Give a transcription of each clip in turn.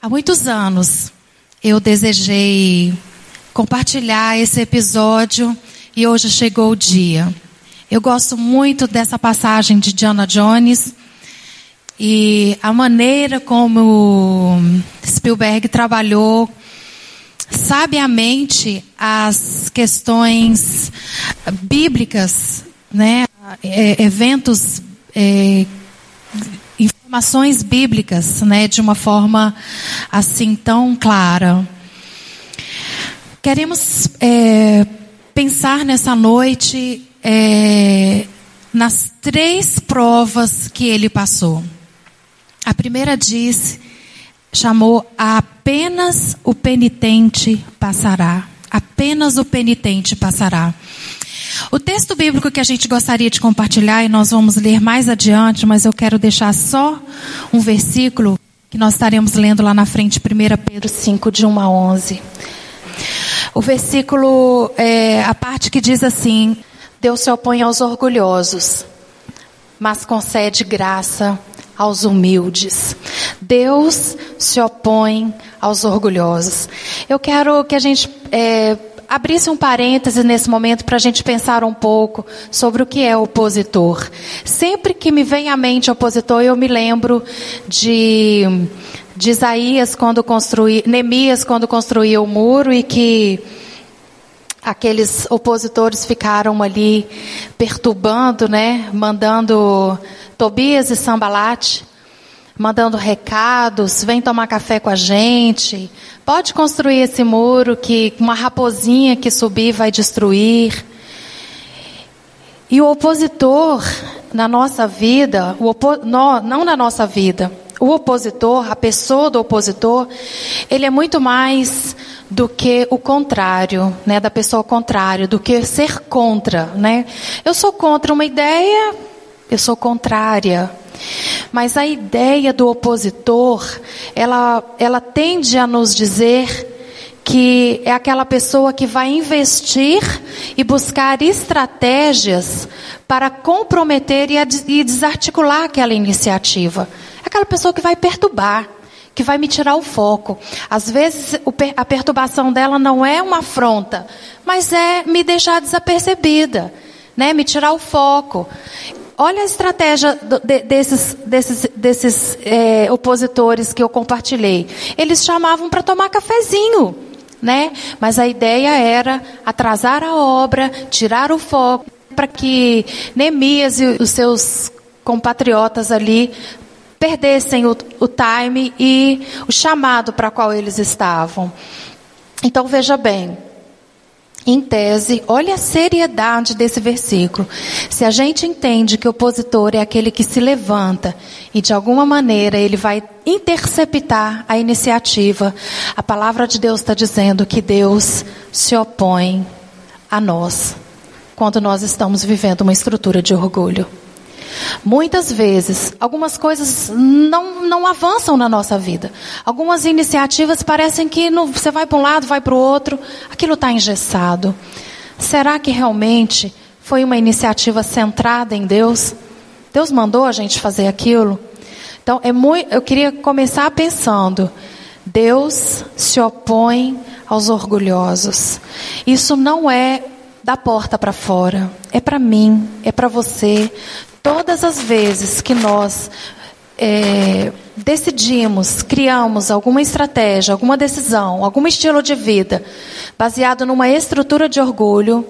Há muitos anos eu desejei compartilhar esse episódio e hoje chegou o dia. Eu gosto muito dessa passagem de Diana Jones e a maneira como Spielberg trabalhou sabiamente as questões bíblicas, né, é, eventos é, informações bíblicas, né, de uma forma assim tão clara. Queremos é, pensar nessa noite é, nas três provas que ele passou. A primeira diz, chamou apenas o penitente passará. Apenas o penitente passará. O texto bíblico que a gente gostaria de compartilhar e nós vamos ler mais adiante, mas eu quero deixar só um versículo que nós estaremos lendo lá na frente, 1 Pedro 5, de 1 a 11. O versículo, é, a parte que diz assim: Deus se opõe aos orgulhosos, mas concede graça aos humildes. Deus se opõe aos orgulhosos. Eu quero que a gente é, abrisse um parêntese nesse momento para a gente pensar um pouco sobre o que é opositor. Sempre que me vem à mente opositor, eu me lembro de, de Isaías quando construiu, Neemias quando construiu o muro e que aqueles opositores ficaram ali perturbando, né, mandando Tobias e Sambalate mandando recados, vem tomar café com a gente, pode construir esse muro que uma raposinha que subir vai destruir. E o opositor na nossa vida, opo, não, não na nossa vida, o opositor, a pessoa do opositor, ele é muito mais do que o contrário, né, da pessoa contrária, do que ser contra, né? Eu sou contra uma ideia, eu sou contrária. Mas a ideia do opositor, ela, ela tende a nos dizer que é aquela pessoa que vai investir e buscar estratégias para comprometer e, desarticular aquela iniciativa. É aquela pessoa que vai perturbar, que vai me tirar o foco. Às vezes a perturbação dela não é uma afronta, mas é me deixar desapercebida, né? Me tirar o foco. Olha a estratégia desses, desses, desses é, opositores que eu compartilhei. Eles chamavam para tomar cafezinho, né? Mas a ideia era atrasar a obra, tirar o foco, para que Neemias e os seus compatriotas ali perdessem o, o time e o chamado para qual eles estavam. Então veja bem, em tese, olha a seriedade desse versículo. Se a gente entende que o opositor é aquele que se levanta e de alguma maneira ele vai interceptar a iniciativa, a palavra de Deus está dizendo que Deus se opõe a nós quando nós estamos vivendo uma estrutura de orgulho. Muitas vezes, algumas coisas não, não avançam na nossa vida. Algumas iniciativas parecem que no, você vai para um lado, vai para o outro, aquilo está engessado. Será que realmente foi uma iniciativa centrada em Deus? Deus mandou a gente fazer aquilo? Então, é muito, eu queria começar pensando: Deus se opõe aos orgulhosos. Isso não é da porta para fora, é para mim, é para você. Todas as vezes que nós é, decidimos, criamos alguma estratégia, alguma decisão, algum estilo de vida baseado numa estrutura de orgulho,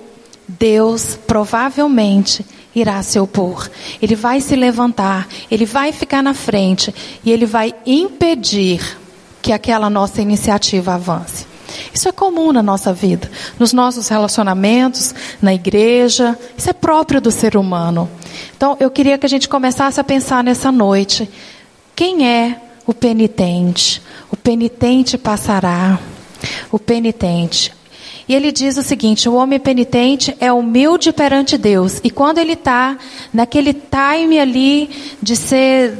Deus provavelmente irá se opor. Ele vai se levantar, ele vai ficar na frente e ele vai impedir que aquela nossa iniciativa avance. Isso é comum na nossa vida, nos nossos relacionamentos, na igreja, isso é próprio do ser humano. Então, eu queria que a gente começasse a pensar nessa noite: quem é o penitente? O penitente passará. O penitente. E ele diz o seguinte: o homem penitente é humilde perante Deus. E quando ele está naquele time ali de ser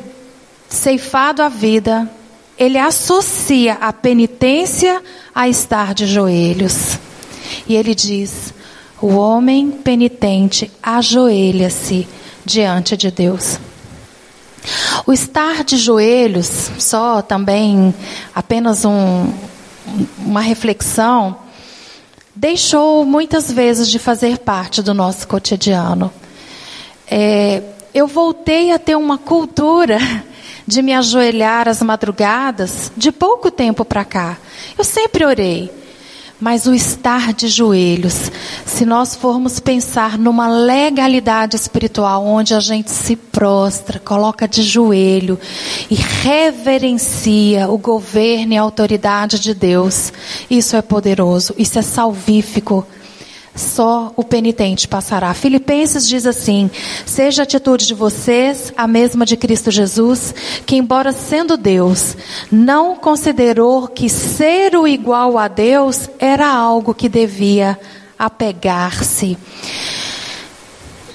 ceifado a vida, ele associa a penitência a estar de joelhos. E ele diz: o homem penitente ajoelha-se diante de Deus. O estar de joelhos, só também apenas um, uma reflexão, deixou muitas vezes de fazer parte do nosso cotidiano. É, eu voltei a ter uma cultura de me ajoelhar às madrugadas de pouco tempo para cá. Eu sempre orei. Mas o estar de joelhos, se nós formos pensar numa legalidade espiritual onde a gente se prostra, coloca de joelho e reverencia o governo e a autoridade de Deus, isso é poderoso, isso é salvífico só o penitente passará. Filipenses diz assim: Seja a atitude de vocês a mesma de Cristo Jesus, que, embora sendo Deus, não considerou que ser o igual a Deus era algo que devia apegar-se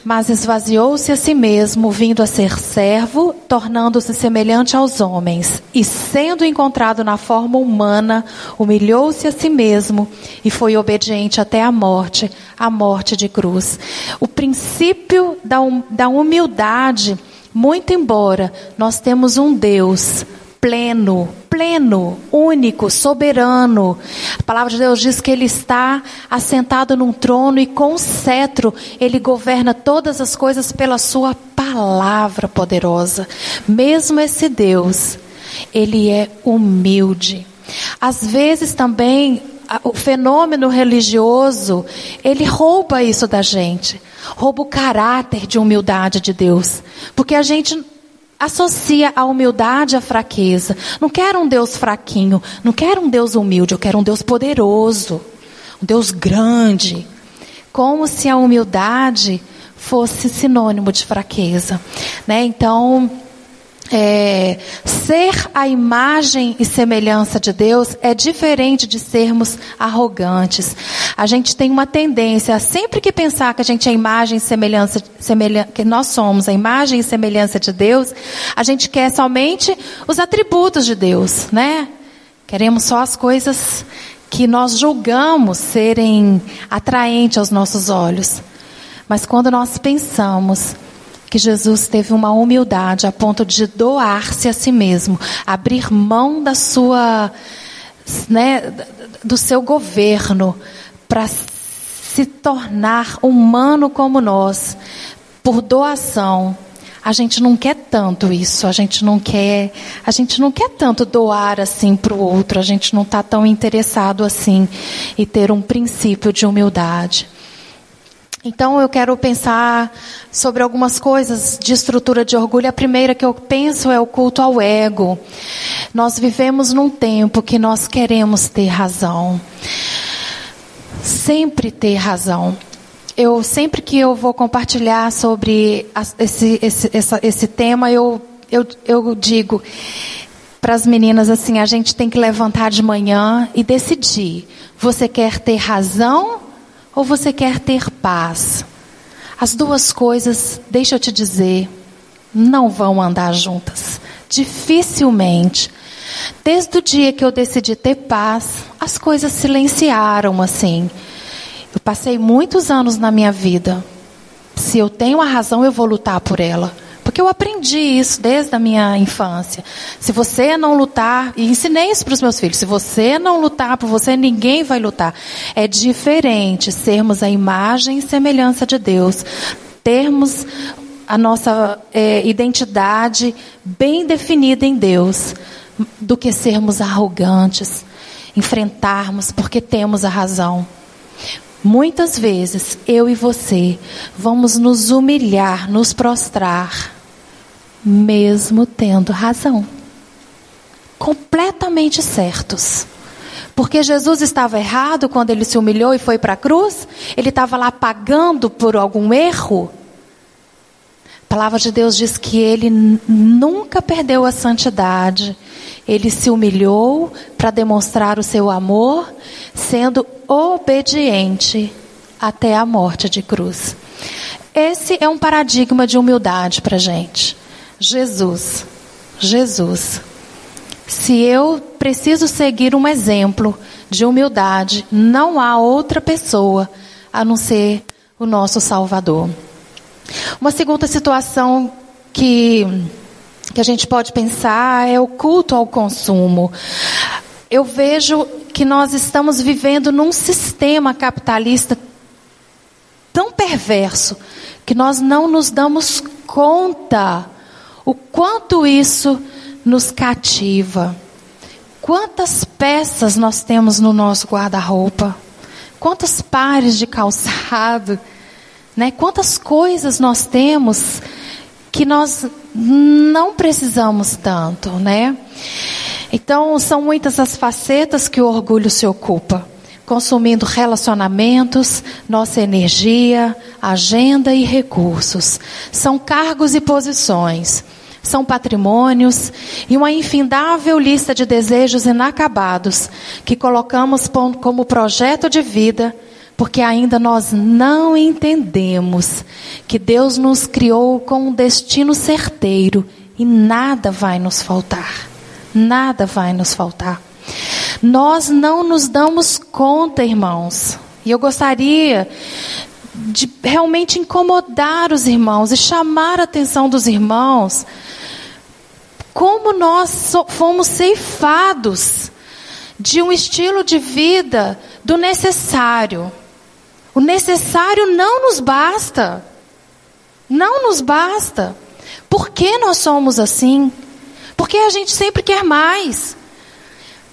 mas esvaziou-se a si mesmo, vindo a ser servo, tornando-se semelhante aos homens, e sendo encontrado na forma humana, humilhou-se a si mesmo e foi obediente até a morte, a morte de cruz. O princípio da, hum, da humildade, muito embora nós temos um Deus pleno, pleno, único, soberano. A palavra de Deus diz que ele está assentado num trono e com cetro ele governa todas as coisas pela sua palavra poderosa. Mesmo esse Deus, ele é humilde. Às vezes também o fenômeno religioso, ele rouba isso da gente. Rouba o caráter de humildade de Deus. Porque a gente associa a humildade à fraqueza. Não quero um Deus fraquinho, não quero um Deus humilde, eu quero um Deus poderoso, um Deus grande. Como se a humildade fosse sinônimo de fraqueza, né? Então, é, ser a imagem e semelhança de Deus é diferente de sermos arrogantes. A gente tem uma tendência, sempre que pensar que a gente é a imagem e semelhança, semelhança, que nós somos a imagem e semelhança de Deus, a gente quer somente os atributos de Deus, né? Queremos só as coisas que nós julgamos serem atraentes aos nossos olhos. Mas quando nós pensamos que Jesus teve uma humildade a ponto de doar-se a si mesmo, abrir mão da sua, né, do seu governo para se tornar humano como nós, por doação. A gente não quer tanto isso, a gente não quer, a gente não quer tanto doar assim para o outro, a gente não está tão interessado assim e ter um princípio de humildade. Então eu quero pensar sobre algumas coisas de estrutura de orgulho. A primeira que eu penso é o culto ao ego. Nós vivemos num tempo que nós queremos ter razão. Sempre ter razão. Eu sempre que eu vou compartilhar sobre esse, esse, essa, esse tema, eu, eu, eu digo para as meninas assim: a gente tem que levantar de manhã e decidir. Você quer ter razão ou você quer ter paz? As duas coisas, deixa eu te dizer, não vão andar juntas. Dificilmente. Desde o dia que eu decidi ter paz, as coisas silenciaram assim. Eu passei muitos anos na minha vida. Se eu tenho a razão, eu vou lutar por ela. Porque eu aprendi isso desde a minha infância. Se você não lutar, e ensinei isso para os meus filhos, se você não lutar por você, ninguém vai lutar. É diferente sermos a imagem e semelhança de Deus, termos a nossa é, identidade bem definida em Deus, do que sermos arrogantes, enfrentarmos porque temos a razão. Muitas vezes, eu e você vamos nos humilhar, nos prostrar mesmo tendo razão. Completamente certos. Porque Jesus estava errado quando ele se humilhou e foi para a cruz? Ele estava lá pagando por algum erro? A palavra de Deus diz que ele nunca perdeu a santidade. Ele se humilhou para demonstrar o seu amor, sendo obediente até a morte de cruz. Esse é um paradigma de humildade para a gente. Jesus, Jesus. Se eu preciso seguir um exemplo de humildade, não há outra pessoa a não ser o nosso Salvador. Uma segunda situação que que a gente pode pensar é o culto ao consumo. Eu vejo que nós estamos vivendo num sistema capitalista tão perverso que nós não nos damos conta o quanto isso nos cativa. Quantas peças nós temos no nosso guarda-roupa? Quantos pares de calçado? Né? Quantas coisas nós temos que nós não precisamos tanto, né? Então, são muitas as facetas que o orgulho se ocupa, consumindo relacionamentos, nossa energia, agenda e recursos. São cargos e posições, são patrimônios e uma infindável lista de desejos inacabados que colocamos como projeto de vida porque ainda nós não entendemos que Deus nos criou com um destino certeiro e nada vai nos faltar. Nada vai nos faltar. Nós não nos damos conta, irmãos. E eu gostaria de realmente incomodar os irmãos e chamar a atenção dos irmãos como nós fomos ceifados de um estilo de vida do necessário. O necessário não nos basta. Não nos basta. Por que nós somos assim? Porque a gente sempre quer mais.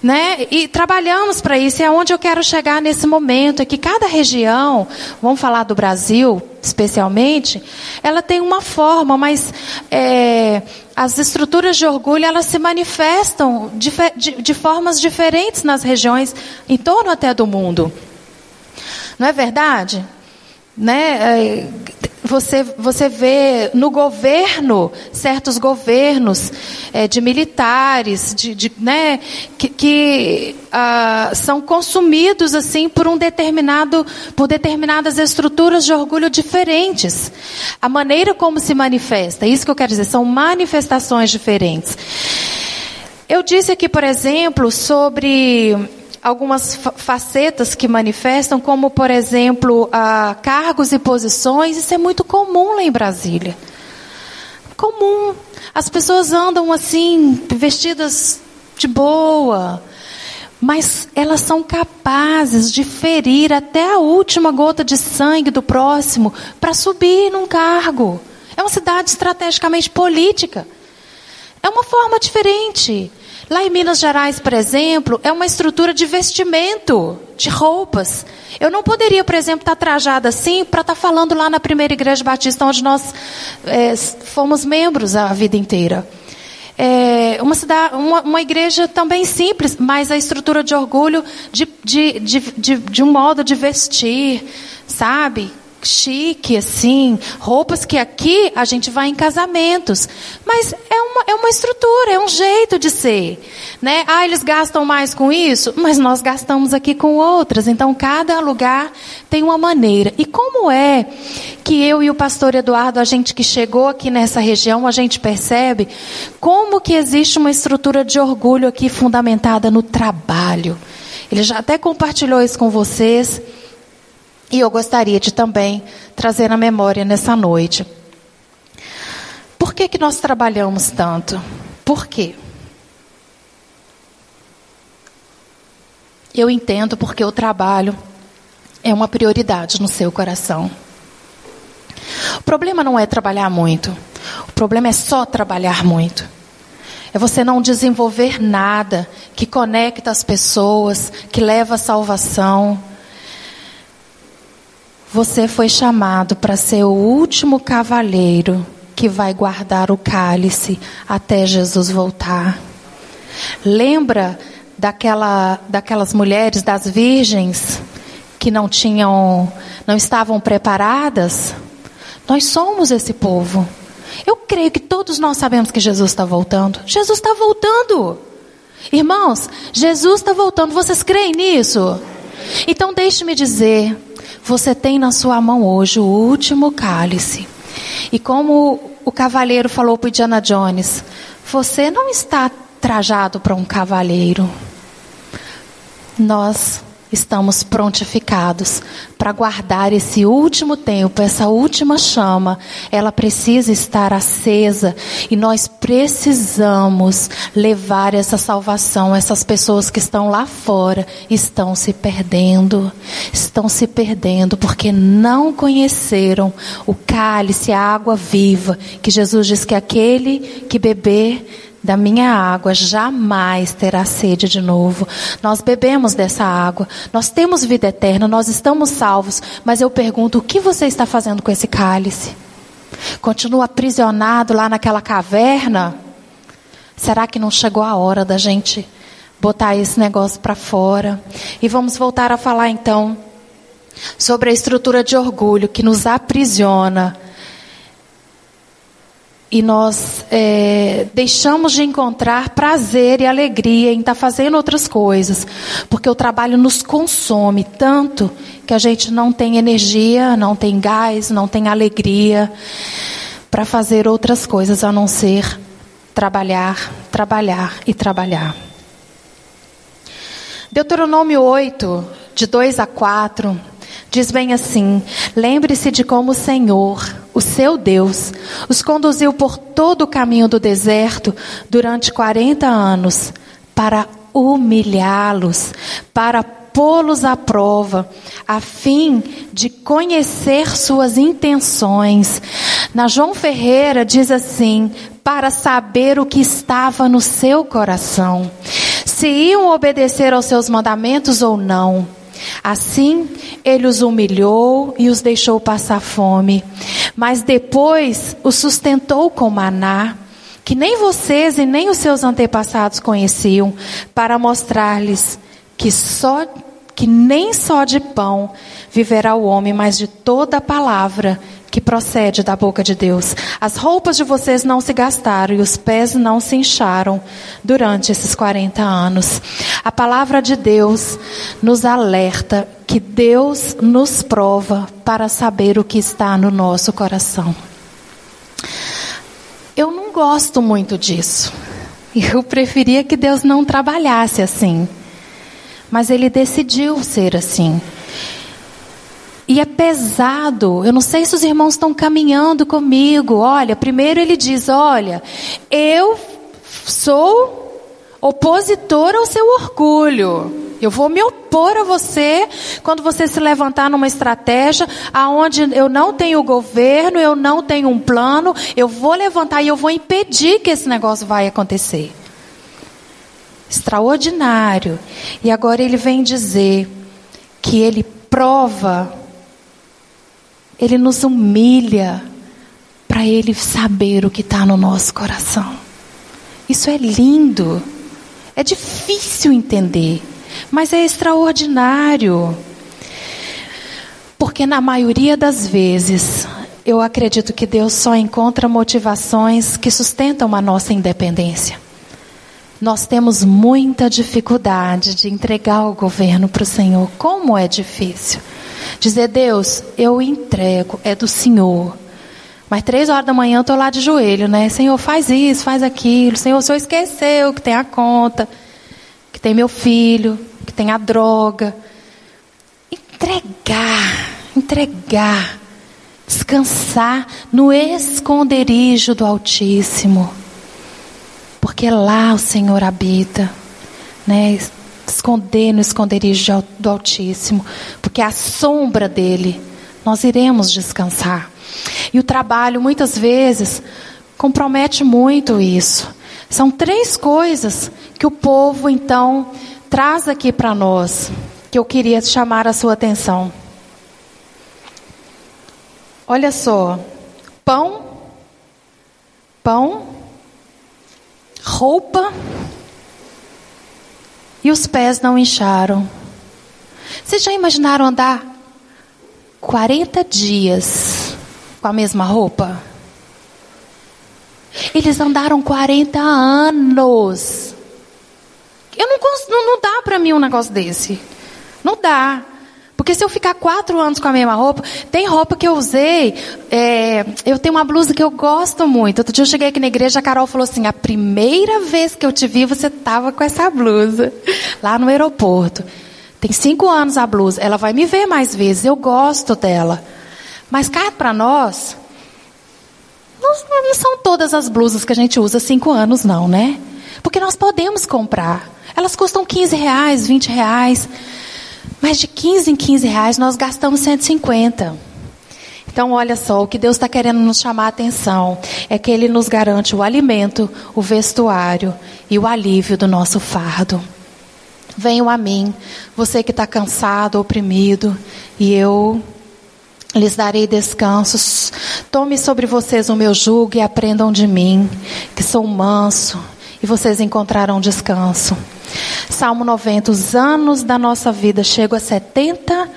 Né? E trabalhamos para isso, é onde eu quero chegar nesse momento, é que cada região, vamos falar do Brasil especialmente, ela tem uma forma, mas é, as estruturas de orgulho elas se manifestam de, de, de formas diferentes nas regiões, em torno até do mundo. Não é verdade? Né? É, você, você vê no governo, certos governos é, de militares, de, de né, que, que ah, são consumidos assim por um determinado, por determinadas estruturas de orgulho diferentes. A maneira como se manifesta, isso que eu quero dizer, são manifestações diferentes. Eu disse aqui, por exemplo, sobre algumas facetas que manifestam, como, por exemplo, a cargos e posições. Isso é muito comum lá em Brasília. Comum. As pessoas andam assim, vestidas de boa, mas elas são capazes de ferir até a última gota de sangue do próximo para subir num cargo. É uma cidade estrategicamente política. É uma forma diferente. Lá em Minas Gerais, por exemplo, é uma estrutura de vestimento, de roupas. Eu não poderia, por exemplo, estar trajada assim para estar falando lá na primeira igreja batista, onde nós é, fomos membros a vida inteira. É uma, cidade, uma, uma, igreja também simples, mas a estrutura de orgulho de, de, de, de, de um modo de vestir, sabe? Chique, assim, roupas que aqui a gente vai em casamentos. Mas é uma, é uma estrutura, é um jeito de ser. Né? Ah, eles gastam mais com isso, mas nós gastamos aqui com outras. Então, cada lugar tem uma maneira. E como é que eu e o pastor Eduardo, a gente que chegou aqui nessa região, a gente percebe como que existe uma estrutura de orgulho aqui fundamentada no trabalho. Ele já até compartilhou isso com vocês. E eu gostaria de também trazer na memória nessa noite. Por que, que nós trabalhamos tanto? Por quê? Eu entendo porque o trabalho é uma prioridade no seu coração. O problema não é trabalhar muito. O problema é só trabalhar muito. É você não desenvolver nada que conecta as pessoas, que leva à salvação. Você foi chamado para ser o último cavaleiro que vai guardar o cálice até Jesus voltar. Lembra daquela, daquelas mulheres, das virgens, que não tinham, não estavam preparadas? Nós somos esse povo. Eu creio que todos nós sabemos que Jesus está voltando. Jesus está voltando. Irmãos, Jesus está voltando. Vocês creem nisso? Então deixe-me dizer você tem na sua mão hoje o último cálice. E como o cavaleiro falou para Indiana Jones, você não está trajado para um cavaleiro. Nós estamos prontificados para guardar esse último tempo, essa última chama. Ela precisa estar acesa e nós precisamos levar essa salvação. Essas pessoas que estão lá fora estão se perdendo, estão se perdendo porque não conheceram o cálice, a água viva, que Jesus diz que aquele que beber da minha água jamais terá sede de novo. Nós bebemos dessa água, nós temos vida eterna, nós estamos salvos, mas eu pergunto: o que você está fazendo com esse cálice? Continua aprisionado lá naquela caverna? Será que não chegou a hora da gente botar esse negócio para fora? E vamos voltar a falar então sobre a estrutura de orgulho que nos aprisiona e nós é, deixamos de encontrar prazer e alegria em estar tá fazendo outras coisas, porque o trabalho nos consome tanto que a gente não tem energia, não tem gás, não tem alegria para fazer outras coisas a não ser trabalhar, trabalhar e trabalhar. Deuteronômio 8, de 2 a 4, Diz bem assim: lembre-se de como o Senhor, o seu Deus, os conduziu por todo o caminho do deserto durante 40 anos para humilhá-los, para pô-los à prova, a fim de conhecer suas intenções. Na João Ferreira diz assim: para saber o que estava no seu coração, se iam obedecer aos seus mandamentos ou não. Assim, ele os humilhou e os deixou passar fome. Mas depois os sustentou com maná, que nem vocês e nem os seus antepassados conheciam, para mostrar-lhes que só que nem só de pão viverá o homem, mas de toda palavra que procede da boca de Deus. As roupas de vocês não se gastaram e os pés não se incharam durante esses 40 anos. A palavra de Deus nos alerta que Deus nos prova para saber o que está no nosso coração. Eu não gosto muito disso. Eu preferia que Deus não trabalhasse assim. Mas Ele decidiu ser assim. E é pesado. Eu não sei se os irmãos estão caminhando comigo. Olha, primeiro ele diz: Olha, eu sou opositor ao seu orgulho. Eu vou me opor a você quando você se levantar numa estratégia aonde eu não tenho governo, eu não tenho um plano, eu vou levantar e eu vou impedir que esse negócio vai acontecer. Extraordinário. E agora ele vem dizer que ele prova ele nos humilha para Ele saber o que está no nosso coração. Isso é lindo. É difícil entender, mas é extraordinário. Porque na maioria das vezes, eu acredito que Deus só encontra motivações que sustentam a nossa independência. Nós temos muita dificuldade de entregar o governo para o Senhor. Como é difícil. Dizer, Deus, eu entrego, é do Senhor. Mas três horas da manhã eu estou lá de joelho, né? Senhor, faz isso, faz aquilo. Senhor, o Senhor esqueceu que tem a conta, que tem meu filho, que tem a droga. Entregar, entregar. Descansar no esconderijo do Altíssimo. Porque lá o Senhor habita, né? Esconder no esconderijo do Altíssimo, porque a sombra dele nós iremos descansar. E o trabalho muitas vezes compromete muito isso. São três coisas que o povo então traz aqui para nós, que eu queria chamar a sua atenção. Olha só, pão, pão, roupa e os pés não incharam. Vocês já imaginaram andar 40 dias com a mesma roupa? Eles andaram 40 anos. Eu não, não, não dá para mim um negócio desse. Não dá. Porque se eu ficar quatro anos com a mesma roupa, tem roupa que eu usei. É, eu tenho uma blusa que eu gosto muito. Outro dia eu cheguei aqui na igreja, a Carol falou assim: a primeira vez que eu te vi, você estava com essa blusa lá no aeroporto. Tem cinco anos a blusa. Ela vai me ver mais vezes. Eu gosto dela. Mas cá para nós, não, não, são todas as blusas que a gente usa cinco anos, não, né? Porque nós podemos comprar. Elas custam 15 reais, 20 reais. Mas de 15 em 15 reais nós gastamos 150. Então, olha só, o que Deus está querendo nos chamar a atenção é que Ele nos garante o alimento, o vestuário e o alívio do nosso fardo. Venham a mim, você que está cansado, oprimido, e eu lhes darei descansos. Tome sobre vocês o meu jugo e aprendam de mim, que sou manso, e vocês encontrarão descanso. Salmo 90, os anos da nossa vida chegam a 70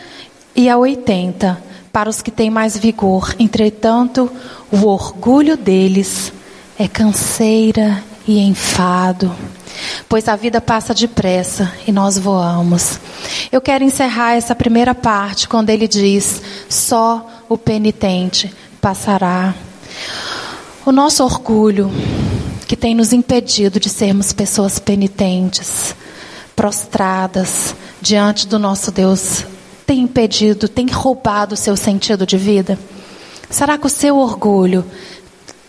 e a 80 para os que têm mais vigor. Entretanto, o orgulho deles é canseira e enfado pois a vida passa depressa e nós voamos. Eu quero encerrar essa primeira parte quando ele diz: só o penitente passará. O nosso orgulho, que tem nos impedido de sermos pessoas penitentes, prostradas diante do nosso Deus, tem impedido, tem roubado o seu sentido de vida? Será que o seu orgulho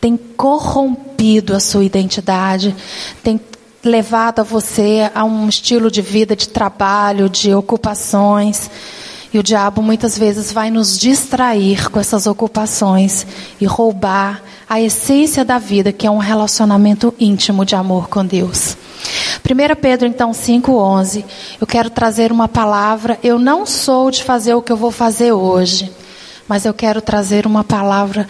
tem corrompido a sua identidade, tem levado a você a um estilo de vida, de trabalho, de ocupações. E o diabo muitas vezes vai nos distrair com essas ocupações e roubar a essência da vida, que é um relacionamento íntimo de amor com Deus. 1 Pedro então 5:11. Eu quero trazer uma palavra. Eu não sou de fazer o que eu vou fazer hoje, mas eu quero trazer uma palavra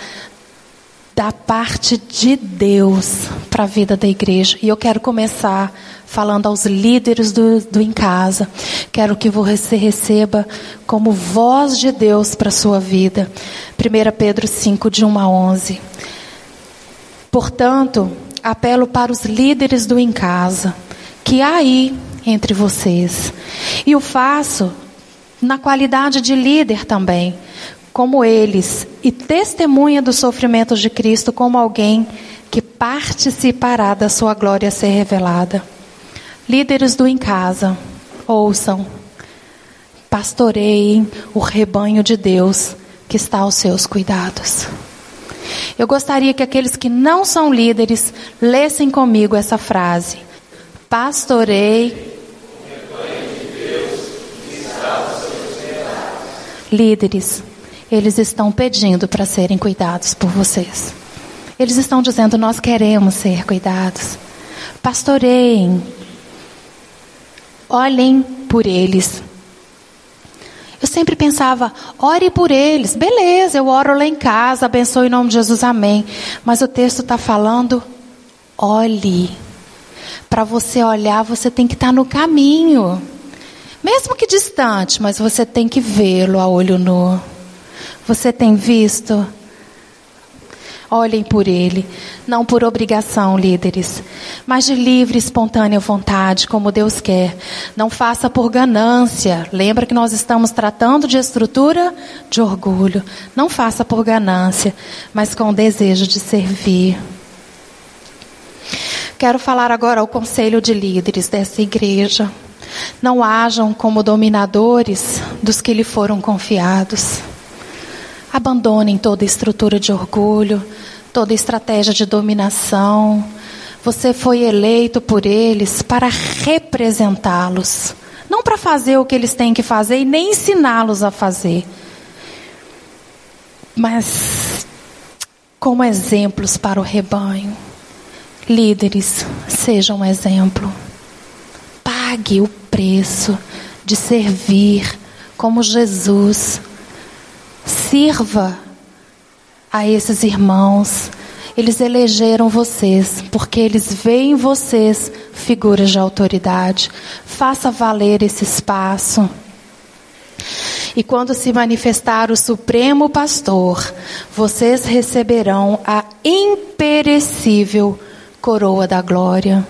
da parte de Deus para a vida da igreja. E eu quero começar falando aos líderes do, do Em Casa. Quero que você receba como voz de Deus para a sua vida. 1 Pedro 5, de 1 a 11. Portanto, apelo para os líderes do Em Casa, que há aí entre vocês. E o faço na qualidade de líder também como eles e testemunha dos sofrimentos de Cristo como alguém que participará da sua glória ser revelada. Líderes do em casa, ouçam, pastoreiem o rebanho de Deus que está aos seus cuidados. Eu gostaria que aqueles que não são líderes lessem comigo essa frase. Pastorei. Líderes, eles estão pedindo para serem cuidados por vocês. Eles estão dizendo: Nós queremos ser cuidados. Pastoreiem. Olhem por eles. Eu sempre pensava, ore por eles. Beleza, eu oro lá em casa, abençoe em nome de Jesus, amém. Mas o texto está falando, olhe. Para você olhar, você tem que estar tá no caminho. Mesmo que distante, mas você tem que vê-lo a olho nu. Você tem visto? Olhem por ele, não por obrigação, líderes, mas de livre e espontânea vontade, como Deus quer. Não faça por ganância. Lembra que nós estamos tratando de estrutura de orgulho. Não faça por ganância, mas com o desejo de servir. Quero falar agora ao conselho de líderes dessa igreja. Não hajam como dominadores dos que lhe foram confiados. Abandonem toda estrutura de orgulho, toda estratégia de dominação. Você foi eleito por eles para representá-los, não para fazer o que eles têm que fazer e nem ensiná-los a fazer, mas como exemplos para o rebanho. Líderes, sejam um exemplo. Pague o preço de servir como Jesus Sirva a esses irmãos. Eles elegeram vocês, porque eles veem em vocês figuras de autoridade. Faça valer esse espaço. E quando se manifestar o Supremo Pastor, vocês receberão a imperecível coroa da glória.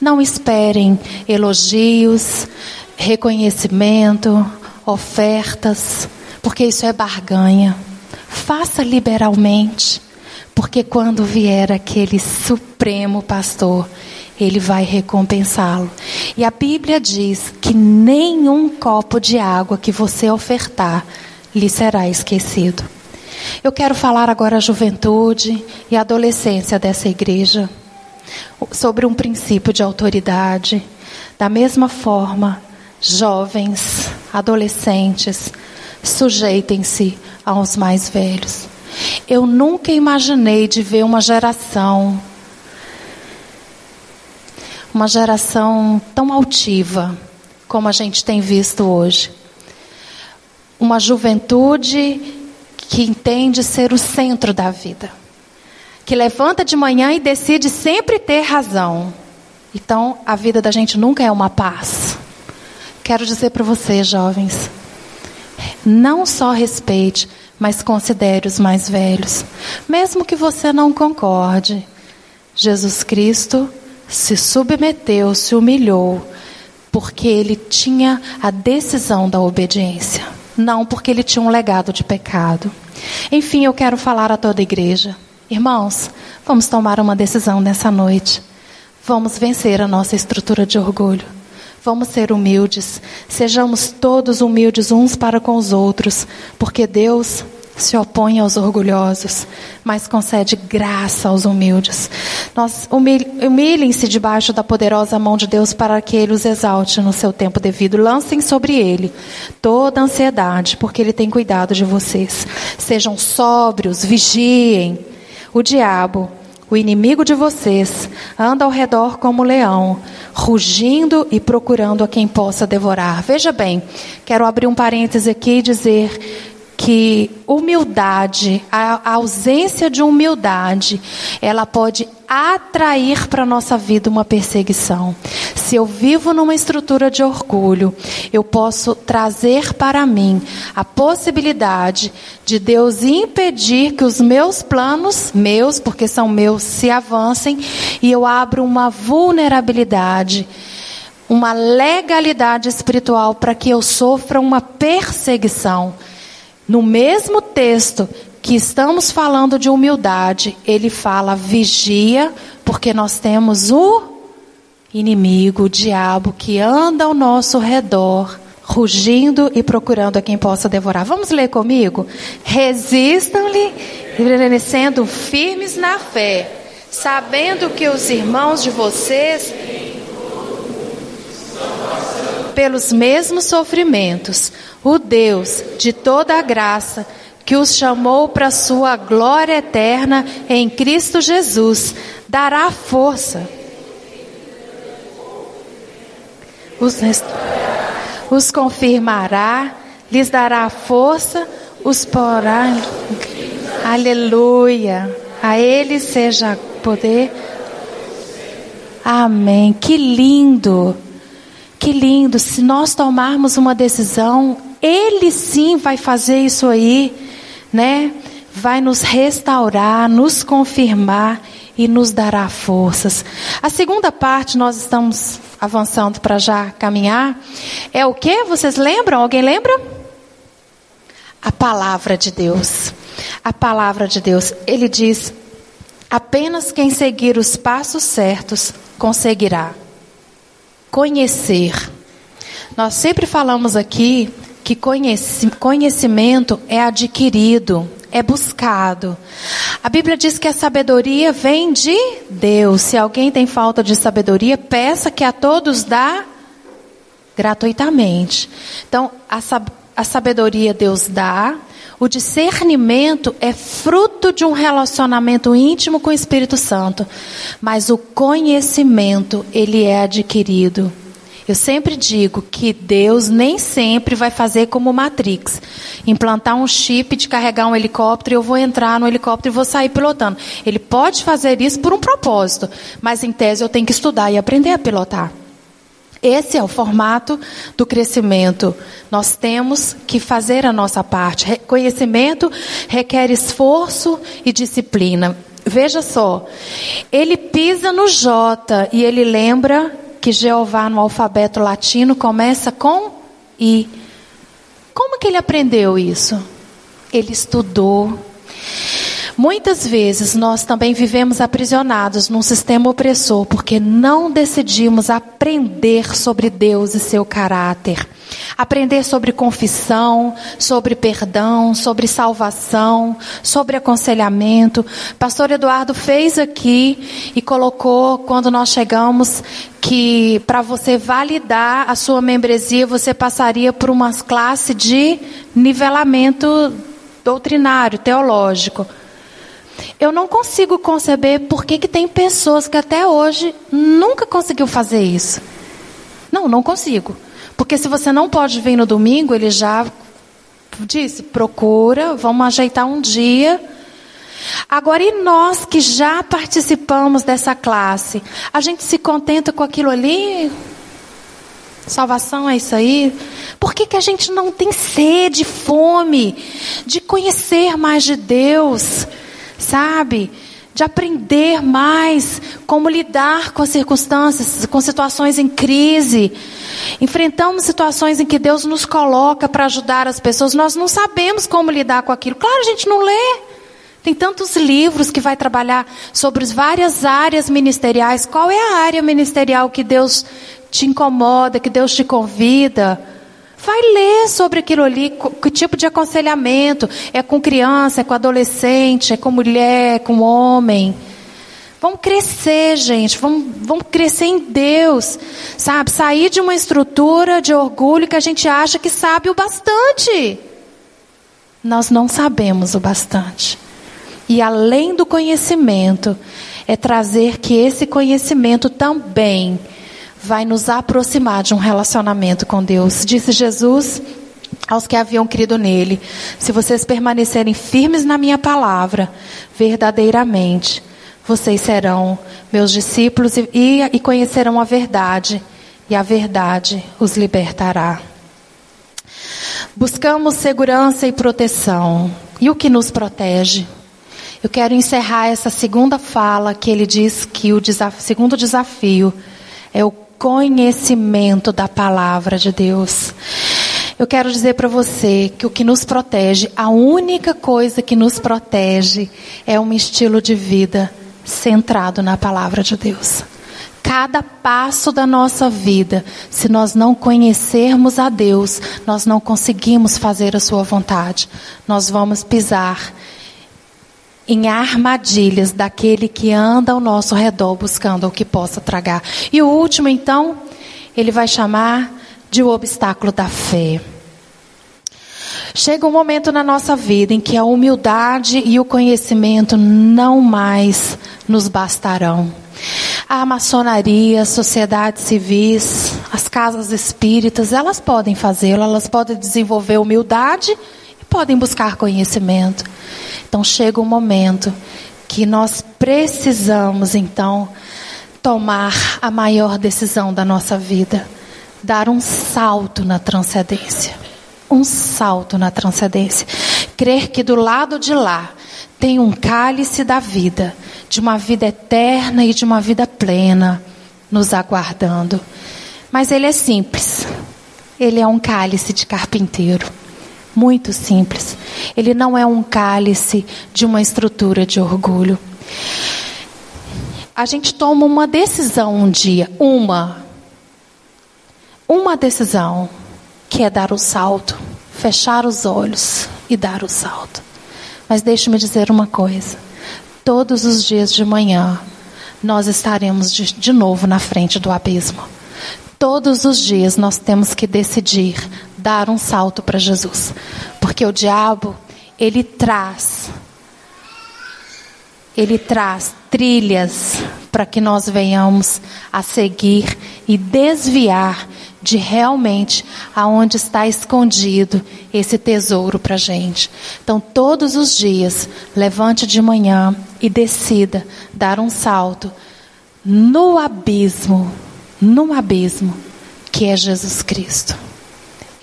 Não esperem elogios, reconhecimento, ofertas porque isso é barganha. Faça liberalmente, porque quando vier aquele supremo pastor, ele vai recompensá-lo. E a Bíblia diz que nenhum copo de água que você ofertar lhe será esquecido. Eu quero falar agora à juventude e à adolescência dessa igreja sobre um princípio de autoridade. Da mesma forma, jovens, adolescentes, sujeitem-se aos mais velhos. Eu nunca imaginei de ver uma geração uma geração tão altiva como a gente tem visto hoje. Uma juventude que entende ser o centro da vida, que levanta de manhã e decide sempre ter razão. Então, a vida da gente nunca é uma paz. Quero dizer para vocês, jovens, não só respeite, mas considere os mais velhos, mesmo que você não concorde. Jesus Cristo se submeteu, se humilhou, porque ele tinha a decisão da obediência, não porque ele tinha um legado de pecado. Enfim, eu quero falar a toda a igreja. Irmãos, vamos tomar uma decisão nessa noite. Vamos vencer a nossa estrutura de orgulho. Vamos ser humildes. Sejamos todos humildes uns para com os outros, porque Deus se opõe aos orgulhosos, mas concede graça aos humildes. Nós humilhem-se debaixo da poderosa mão de Deus para que ele os exalte no seu tempo devido. Lancem sobre ele toda a ansiedade, porque ele tem cuidado de vocês. Sejam sóbrios, vigiem. O diabo, o inimigo de vocês, anda ao redor como leão, rugindo e procurando a quem possa devorar. Veja bem, quero abrir um parêntese aqui e dizer que humildade, a ausência de humildade, ela pode atrair para a nossa vida uma perseguição. Se eu vivo numa estrutura de orgulho, eu posso trazer para mim a possibilidade de Deus impedir que os meus planos, meus, porque são meus, se avancem e eu abro uma vulnerabilidade uma legalidade espiritual para que eu sofra uma perseguição. No mesmo texto que estamos falando de humildade, ele fala vigia, porque nós temos o inimigo, o diabo, que anda ao nosso redor, rugindo e procurando a quem possa devorar. Vamos ler comigo? Resistam-lhe, permanecendo firmes na fé, sabendo que os irmãos de vocês pelos mesmos sofrimentos, o Deus de toda a graça, que os chamou para sua glória eterna em Cristo Jesus, dará força. Os, os confirmará, lhes dará força, os porá. Aleluia. A Ele seja poder. Amém. Que lindo. Que lindo, se nós tomarmos uma decisão, Ele sim vai fazer isso aí, né? Vai nos restaurar, nos confirmar e nos dará forças. A segunda parte, nós estamos avançando para já caminhar, é o que? Vocês lembram? Alguém lembra? A palavra de Deus. A palavra de Deus. Ele diz: apenas quem seguir os passos certos conseguirá conhecer. Nós sempre falamos aqui que conhecimento é adquirido, é buscado. A Bíblia diz que a sabedoria vem de Deus. Se alguém tem falta de sabedoria, peça que a todos dá gratuitamente. Então, a, a sabedoria Deus dá, o discernimento é fruto de um relacionamento íntimo com o Espírito Santo, mas o conhecimento ele é adquirido. Eu sempre digo que Deus nem sempre vai fazer como Matrix, implantar um chip de carregar um helicóptero e eu vou entrar no helicóptero e vou sair pilotando. Ele pode fazer isso por um propósito, mas em tese eu tenho que estudar e aprender a pilotar. Esse é o formato do crescimento. Nós temos que fazer a nossa parte. Conhecimento requer esforço e disciplina. Veja só, ele pisa no J e ele lembra que Jeová no alfabeto latino começa com I. Como que ele aprendeu isso? Ele estudou. Muitas vezes nós também vivemos aprisionados num sistema opressor porque não decidimos aprender sobre Deus e seu caráter. Aprender sobre confissão, sobre perdão, sobre salvação, sobre aconselhamento. Pastor Eduardo fez aqui e colocou quando nós chegamos que para você validar a sua membresia, você passaria por uma classe de nivelamento doutrinário, teológico. Eu não consigo conceber por que, que tem pessoas que até hoje nunca conseguiu fazer isso. Não, não consigo. Porque se você não pode vir no domingo, ele já disse: procura, vamos ajeitar um dia. Agora, e nós que já participamos dessa classe, a gente se contenta com aquilo ali? Salvação é isso aí? Por que, que a gente não tem sede, fome de conhecer mais de Deus? Sabe? De aprender mais como lidar com as circunstâncias, com situações em crise. Enfrentamos situações em que Deus nos coloca para ajudar as pessoas, nós não sabemos como lidar com aquilo. Claro, a gente não lê. Tem tantos livros que vai trabalhar sobre as várias áreas ministeriais. Qual é a área ministerial que Deus te incomoda, que Deus te convida? Vai ler sobre aquilo ali, que tipo de aconselhamento. É com criança, é com adolescente, é com mulher, é com homem. Vamos crescer, gente. Vamos, vamos crescer em Deus. Sabe? Sair de uma estrutura de orgulho que a gente acha que sabe o bastante. Nós não sabemos o bastante. E além do conhecimento, é trazer que esse conhecimento também vai nos aproximar de um relacionamento com Deus. Disse Jesus aos que haviam crido nele: Se vocês permanecerem firmes na minha palavra, verdadeiramente, vocês serão meus discípulos e, e, conhecerão a verdade, e a verdade os libertará. Buscamos segurança e proteção. E o que nos protege? Eu quero encerrar essa segunda fala que ele diz que o segundo desafio é o conhecimento da palavra de Deus. Eu quero dizer para você que o que nos protege, a única coisa que nos protege é um estilo de vida centrado na palavra de Deus. Cada passo da nossa vida, se nós não conhecermos a Deus, nós não conseguimos fazer a Sua vontade. Nós vamos pisar em armadilhas daquele que anda ao nosso redor buscando o que possa tragar. E o último, então, ele vai chamar de o obstáculo da fé. Chega um momento na nossa vida em que a humildade e o conhecimento não mais nos bastarão. A maçonaria, as sociedades civis, as casas espíritas, elas podem fazê-lo, elas podem desenvolver humildade podem buscar conhecimento. Então chega um momento que nós precisamos então tomar a maior decisão da nossa vida, dar um salto na transcendência. Um salto na transcendência. Crer que do lado de lá tem um cálice da vida, de uma vida eterna e de uma vida plena nos aguardando. Mas ele é simples. Ele é um cálice de carpinteiro muito simples. Ele não é um cálice de uma estrutura de orgulho. A gente toma uma decisão um dia, uma. Uma decisão, que é dar o salto, fechar os olhos e dar o salto. Mas deixe-me dizer uma coisa: todos os dias de manhã, nós estaremos de, de novo na frente do abismo. Todos os dias nós temos que decidir dar um salto para Jesus. Porque o diabo, ele traz ele traz trilhas para que nós venhamos a seguir e desviar de realmente aonde está escondido esse tesouro para gente. Então, todos os dias, levante de manhã e decida dar um salto no abismo, no abismo que é Jesus Cristo.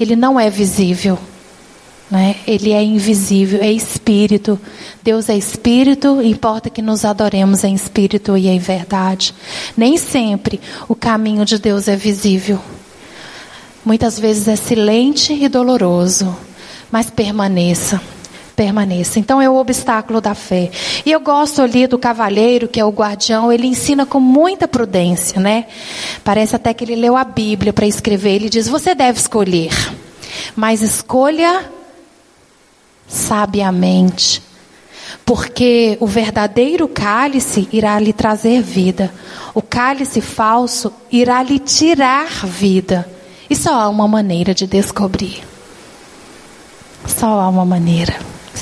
Ele não é visível. Né? Ele é invisível, é espírito. Deus é espírito, importa que nos adoremos em espírito e em verdade. Nem sempre o caminho de Deus é visível. Muitas vezes é silente e doloroso, mas permaneça. Permaneça. Então é o obstáculo da fé. E eu gosto ali do cavalheiro, que é o guardião, ele ensina com muita prudência, né? Parece até que ele leu a Bíblia para escrever. Ele diz: "Você deve escolher, mas escolha sabiamente, porque o verdadeiro cálice irá lhe trazer vida, o cálice falso irá lhe tirar vida. E só há uma maneira de descobrir. Só há uma maneira.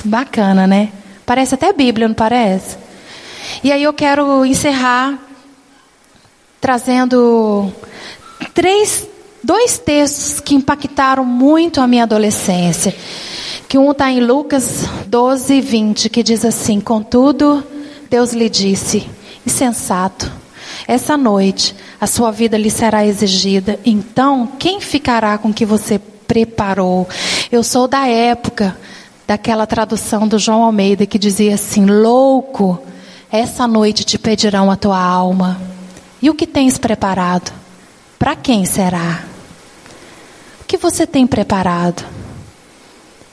Bacana, né? Parece até Bíblia, não parece? E aí eu quero encerrar trazendo três, dois textos que impactaram muito a minha adolescência. Que um está em Lucas 12, 20, que diz assim: Contudo, Deus lhe disse, insensato, essa noite a sua vida lhe será exigida. Então, quem ficará com o que você preparou? Eu sou da época daquela tradução do João Almeida que dizia assim: Louco, essa noite te pedirão a tua alma. E o que tens preparado? Para quem será? O que você tem preparado?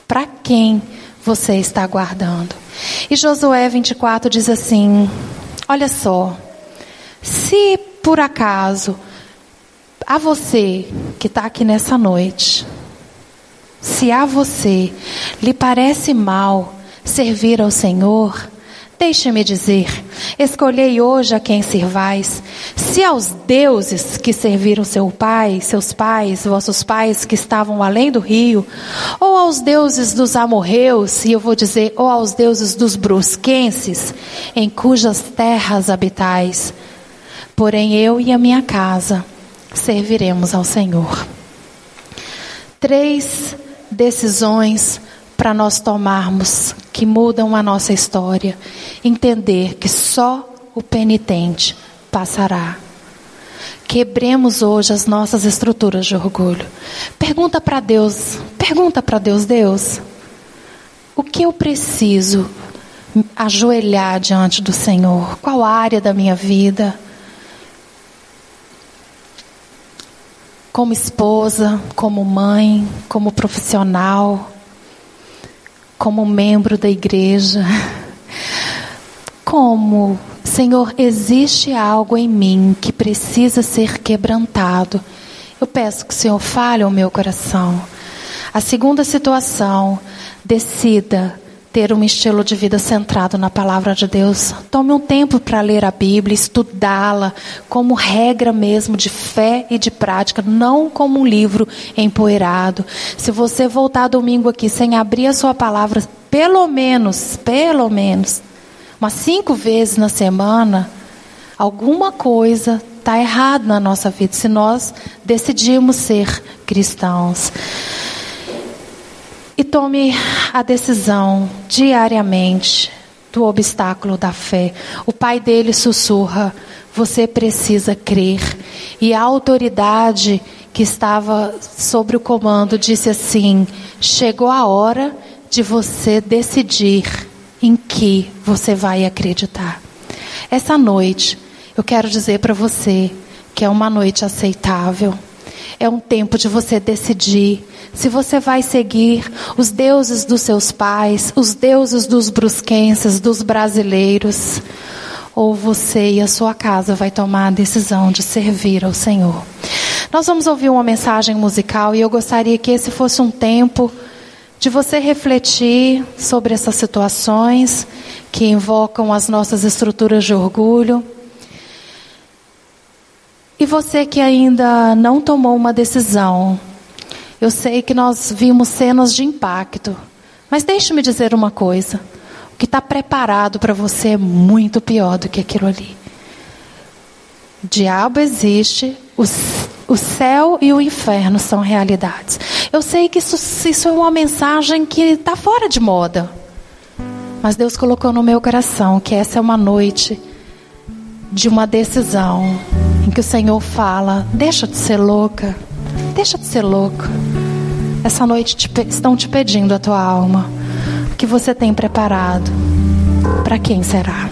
Para quem você está guardando? E Josué 24 diz assim: Olha só, se por acaso a você que está aqui nessa noite, se a você lhe parece mal servir ao Senhor, deixe-me dizer: escolhei hoje a quem servais. Se aos deuses que serviram seu pai, seus pais, vossos pais que estavam além do rio, ou aos deuses dos amorreus, e eu vou dizer, ou aos deuses dos brusquenses, em cujas terras habitais. Porém eu e a minha casa serviremos ao Senhor. Três decisões para nós tomarmos que mudam a nossa história. Entender que só o penitente passará. Quebremos hoje as nossas estruturas de orgulho. Pergunta para Deus, pergunta para Deus, Deus, o que eu preciso ajoelhar diante do Senhor? Qual área da minha vida? Como esposa, como mãe, como profissional, como membro da igreja. Como, Senhor, existe algo em mim que precisa ser quebrantado. Eu peço que o Senhor fale ao meu coração. A segunda situação, decida ter um estilo de vida centrado na palavra de Deus. Tome um tempo para ler a Bíblia, estudá-la como regra mesmo de fé e de prática, não como um livro empoeirado. Se você voltar domingo aqui sem abrir a sua palavra, pelo menos, pelo menos, umas cinco vezes na semana, alguma coisa está errada na nossa vida se nós decidimos ser cristãos. E tome a decisão diariamente do obstáculo da fé. O pai dele sussurra: você precisa crer. E a autoridade que estava sobre o comando disse assim: chegou a hora de você decidir em que você vai acreditar. Essa noite, eu quero dizer para você que é uma noite aceitável. É um tempo de você decidir se você vai seguir os deuses dos seus pais, os deuses dos brusquenses, dos brasileiros, ou você e a sua casa vai tomar a decisão de servir ao Senhor. Nós vamos ouvir uma mensagem musical e eu gostaria que esse fosse um tempo de você refletir sobre essas situações que invocam as nossas estruturas de orgulho. E você que ainda não tomou uma decisão eu sei que nós vimos cenas de impacto, mas deixe-me dizer uma coisa: o que está preparado para você é muito pior do que aquilo ali. O diabo existe, o, céu e o inferno são realidades. Eu sei que isso, isso é uma mensagem que está fora de moda, mas Deus colocou no meu coração que essa é uma noite de uma decisão em que o Senhor fala: deixa de ser louca. Deixa de ser louco. Essa noite te, estão te pedindo a tua alma. O que você tem preparado? Para quem será?